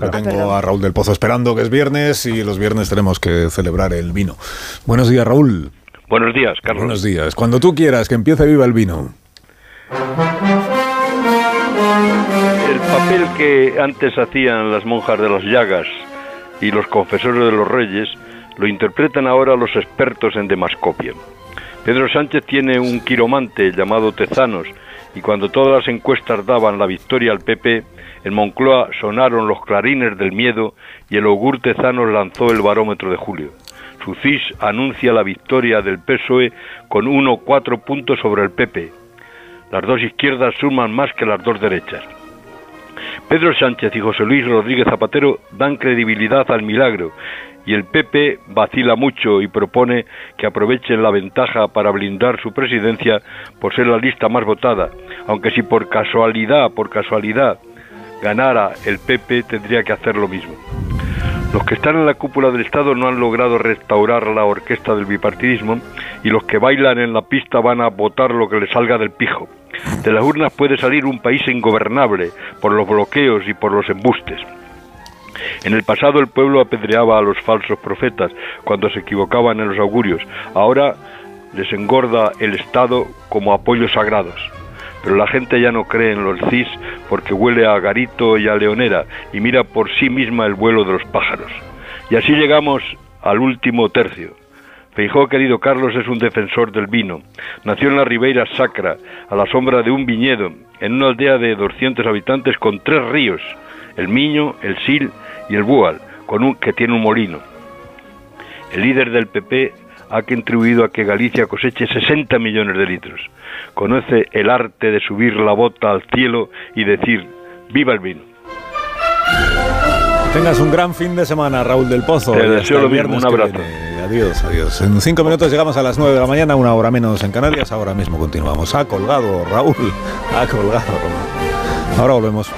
Que tengo a Raúl del Pozo esperando, que es viernes y los viernes tenemos que celebrar el vino. Buenos días, Raúl. Buenos días, Carlos. Buenos días. Cuando tú quieras, que empiece viva el vino. El papel que antes hacían las monjas de las llagas y los confesores de los reyes lo interpretan ahora los expertos en demascopia. Pedro Sánchez tiene un quiromante llamado Tezanos y cuando todas las encuestas daban la victoria al PP, en Moncloa sonaron los clarines del miedo y el augur Tezanos lanzó el barómetro de julio. Su CIS anuncia la victoria del PSOE con 1,4 puntos sobre el PP. Las dos izquierdas suman más que las dos derechas. Pedro Sánchez y José Luis Rodríguez Zapatero dan credibilidad al milagro y el PP vacila mucho y propone que aprovechen la ventaja para blindar su presidencia por ser la lista más votada, aunque si por casualidad, por casualidad ganara el PP tendría que hacer lo mismo. Los que están en la cúpula del Estado no han logrado restaurar la orquesta del bipartidismo y los que bailan en la pista van a votar lo que les salga del pijo. De las urnas puede salir un país ingobernable por los bloqueos y por los embustes. En el pasado el pueblo apedreaba a los falsos profetas cuando se equivocaban en los augurios. Ahora les engorda el Estado como apoyos sagrados. Pero la gente ya no cree en los CIS porque huele a garito y a leonera y mira por sí misma el vuelo de los pájaros. Y así llegamos al último tercio. Feijó, querido Carlos, es un defensor del vino. Nació en la Ribeira Sacra, a la sombra de un viñedo, en una aldea de 200 habitantes con tres ríos, el Miño, el Sil y el Bual, con un, que tiene un molino. El líder del PP ha contribuido a que Galicia coseche 60 millones de litros. Conoce el arte de subir la bota al cielo y decir, viva el vino. Tengas un gran fin de semana, Raúl del Pozo. Te deseo lo mismo, un abrazo. Adiós, adiós. En cinco minutos llegamos a las nueve de la mañana, una hora menos en Canarias. Ahora mismo continuamos. Ha colgado, Raúl. Ha colgado. Ahora volvemos.